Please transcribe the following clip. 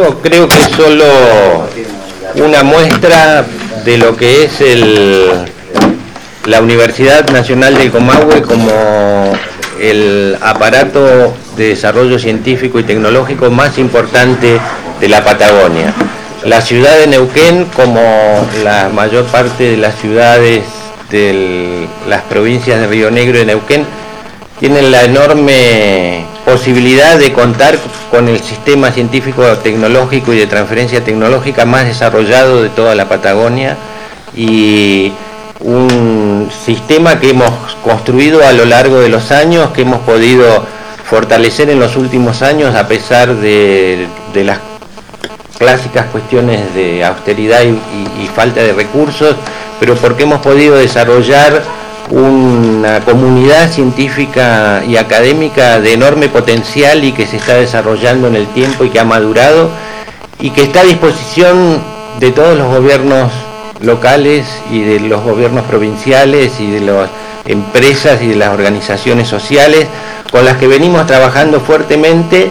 Creo que es solo una muestra de lo que es la Universidad Nacional del Comahue como el aparato de desarrollo científico y tecnológico más importante de la Patagonia. La ciudad de Neuquén, como la mayor parte de las ciudades de las provincias de Río Negro y Neuquén, tienen la enorme posibilidad de contar con el sistema científico, tecnológico y de transferencia tecnológica más desarrollado de toda la Patagonia y un sistema que hemos construido a lo largo de los años, que hemos podido fortalecer en los últimos años a pesar de, las clásicas cuestiones de austeridad y falta de recursos, pero porque hemos podido desarrollar una comunidad científica y académica de enorme potencial y que se está desarrollando en el tiempo y que ha madurado y que está a disposición de todos los gobiernos locales y de los gobiernos provinciales y de las empresas y de las organizaciones sociales con las que venimos trabajando fuertemente